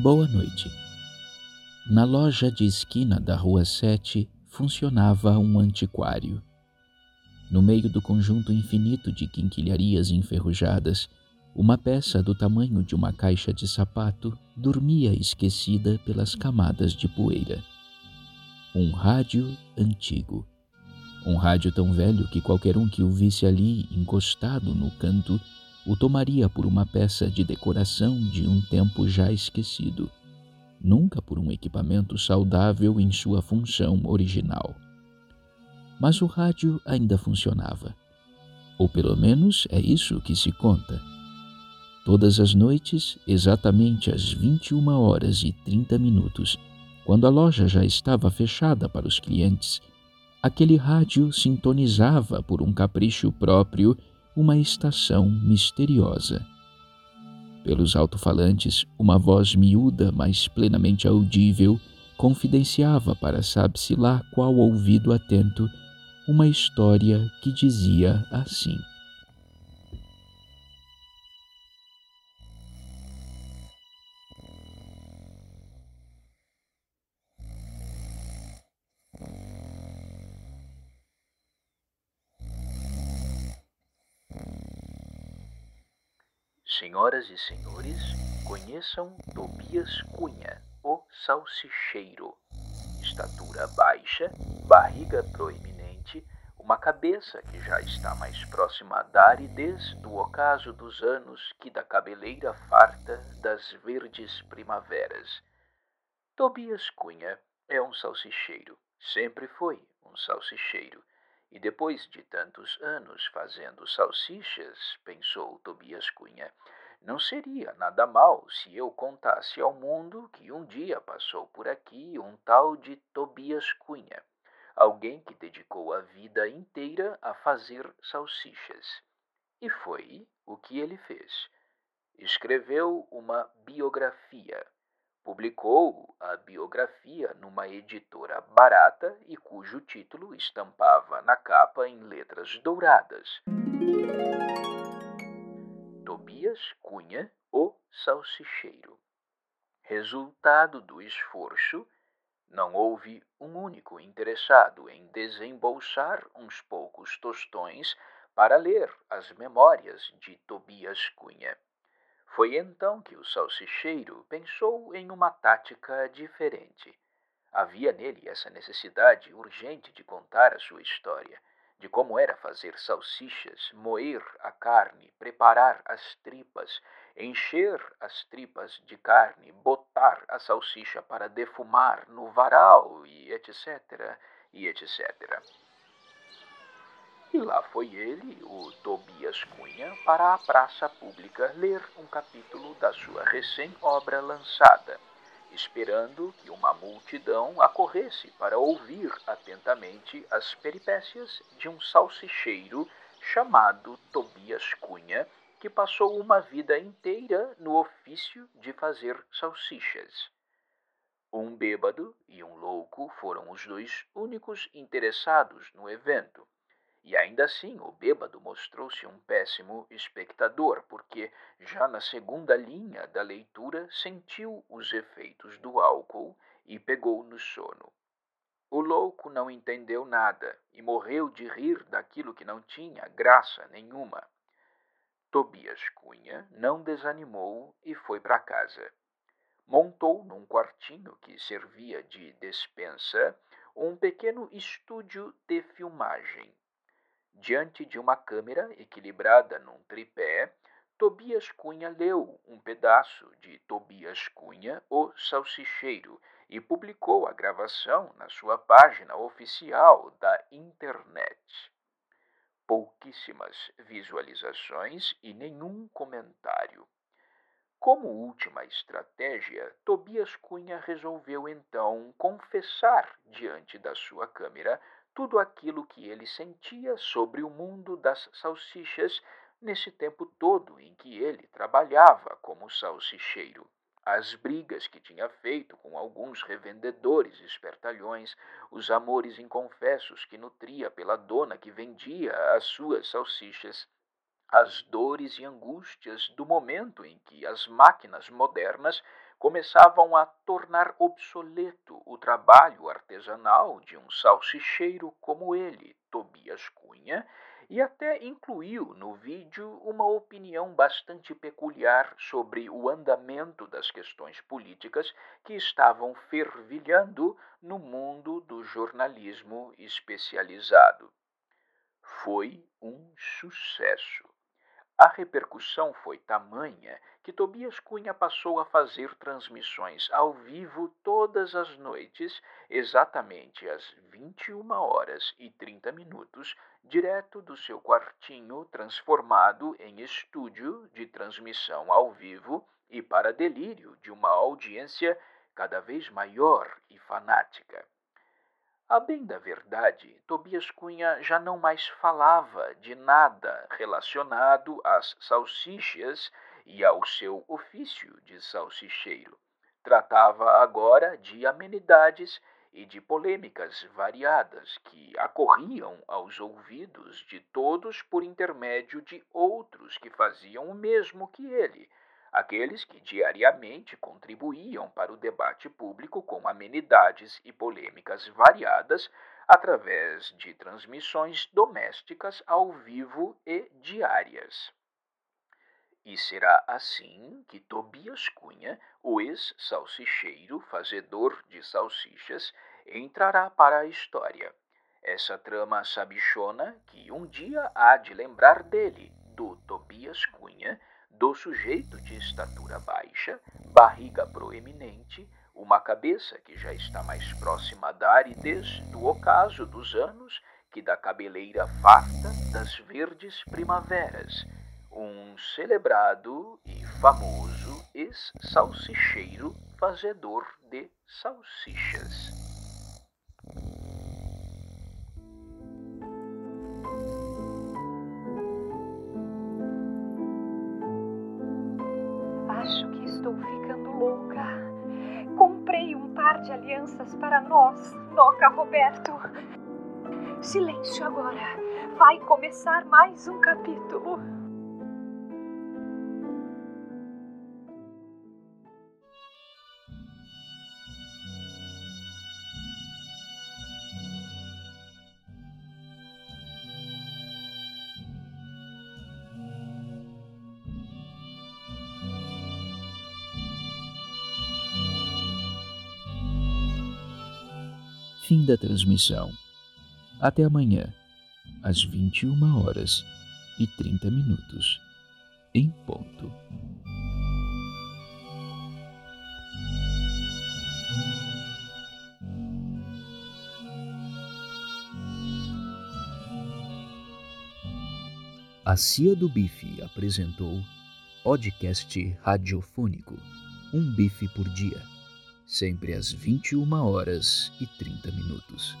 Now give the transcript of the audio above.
Boa noite. Na loja de esquina da Rua 7 funcionava um antiquário. No meio do conjunto infinito de quinquilharias enferrujadas, uma peça do tamanho de uma caixa de sapato dormia esquecida pelas camadas de poeira. Um rádio antigo. Um rádio tão velho que qualquer um que o visse ali encostado no canto o tomaria por uma peça de decoração de um tempo já esquecido, nunca por um equipamento saudável em sua função original. Mas o rádio ainda funcionava. Ou pelo menos é isso que se conta. Todas as noites, exatamente às 21 horas e 30 minutos, quando a loja já estava fechada para os clientes, aquele rádio sintonizava por um capricho próprio uma estação misteriosa. Pelos alto-falantes, uma voz miúda, mas plenamente audível, confidenciava para sabe-se lá qual ouvido atento uma história que dizia assim. Senhoras e senhores, conheçam Tobias Cunha, o salsicheiro. Estatura baixa, barriga proeminente, uma cabeça que já está mais próxima da aridez do ocaso dos anos que da cabeleira farta das verdes primaveras. Tobias Cunha é um salsicheiro, sempre foi um salsicheiro. E depois de tantos anos fazendo salsichas, pensou Tobias Cunha, não seria nada mal se eu contasse ao mundo que um dia passou por aqui um tal de Tobias Cunha, alguém que dedicou a vida inteira a fazer salsichas. E foi o que ele fez. Escreveu uma biografia publicou a biografia numa editora barata e cujo título estampava na capa em letras douradas. Tobias Cunha, o Salsicheiro. Resultado do esforço, não houve um único interessado em desembolsar uns poucos tostões para ler as memórias de Tobias Cunha. Foi então que o salsicheiro pensou em uma tática diferente. Havia nele essa necessidade urgente de contar a sua história, de como era fazer salsichas, moer a carne, preparar as tripas, encher as tripas de carne, botar a salsicha para defumar no varal e etc. e etc. E lá foi ele, o Tobias Cunha, para a praça pública ler um capítulo da sua recém-obra lançada, esperando que uma multidão acorresse para ouvir atentamente as peripécias de um salsicheiro chamado Tobias Cunha, que passou uma vida inteira no ofício de fazer salsichas. Um bêbado e um louco foram os dois únicos interessados no evento e ainda assim, o bêbado mostrou-se um péssimo espectador, porque já na segunda linha da leitura sentiu os efeitos do álcool e pegou no sono. O louco não entendeu nada e morreu de rir daquilo que não tinha graça nenhuma. Tobias Cunha não desanimou e foi para casa. Montou num quartinho que servia de despensa um pequeno estúdio de filmagem Diante de uma câmera equilibrada num tripé, Tobias Cunha leu um pedaço de Tobias Cunha, o Salsicheiro, e publicou a gravação na sua página oficial da internet. Pouquíssimas visualizações e nenhum comentário. Como última estratégia, Tobias Cunha resolveu então confessar diante da sua câmera tudo aquilo que ele sentia sobre o mundo das salsichas nesse tempo todo em que ele trabalhava como salsicheiro. As brigas que tinha feito com alguns revendedores espertalhões, os amores inconfessos que nutria pela dona que vendia as suas salsichas, as dores e angústias do momento em que as máquinas modernas começavam a tornar obsoleto o trabalho artesanal de um salsicheiro como ele, Tobias Cunha, e até incluiu no vídeo uma opinião bastante peculiar sobre o andamento das questões políticas que estavam fervilhando no mundo do jornalismo especializado. Foi um sucesso. A repercussão foi tamanha que Tobias Cunha passou a fazer transmissões ao vivo todas as noites, exatamente às 21 horas e 30 minutos, direto do seu quartinho transformado em estúdio de transmissão ao vivo e para delírio de uma audiência cada vez maior e fanática. A bem da verdade, Tobias Cunha já não mais falava de nada relacionado às salsichas e ao seu ofício de salsicheiro. Tratava agora de amenidades e de polêmicas variadas que acorriam aos ouvidos de todos por intermédio de outros que faziam o mesmo que ele, aqueles que diariamente contribuíam para o debate público com amenidades e polêmicas variadas através de transmissões domésticas ao vivo e diárias. E será assim que Tobias Cunha, o ex-salsicheiro fazedor de salsichas, entrará para a história. Essa trama sabichona que um dia há de lembrar dele, do Tobias Cunha, do sujeito de estatura baixa, barriga proeminente, uma cabeça que já está mais próxima da aridez do ocaso dos anos que da cabeleira farta das verdes primaveras, um celebrado e famoso ex-salsicheiro fazedor de salsichas. De alianças para nós, Noca Roberto. Silêncio agora. Vai começar mais um capítulo. Fim da transmissão. Até amanhã, às 21 horas e 30 minutos, em ponto. A Cia do Bife apresentou podcast radiofônico Um Bife por Dia sempre às 21 horas e 30 minutos.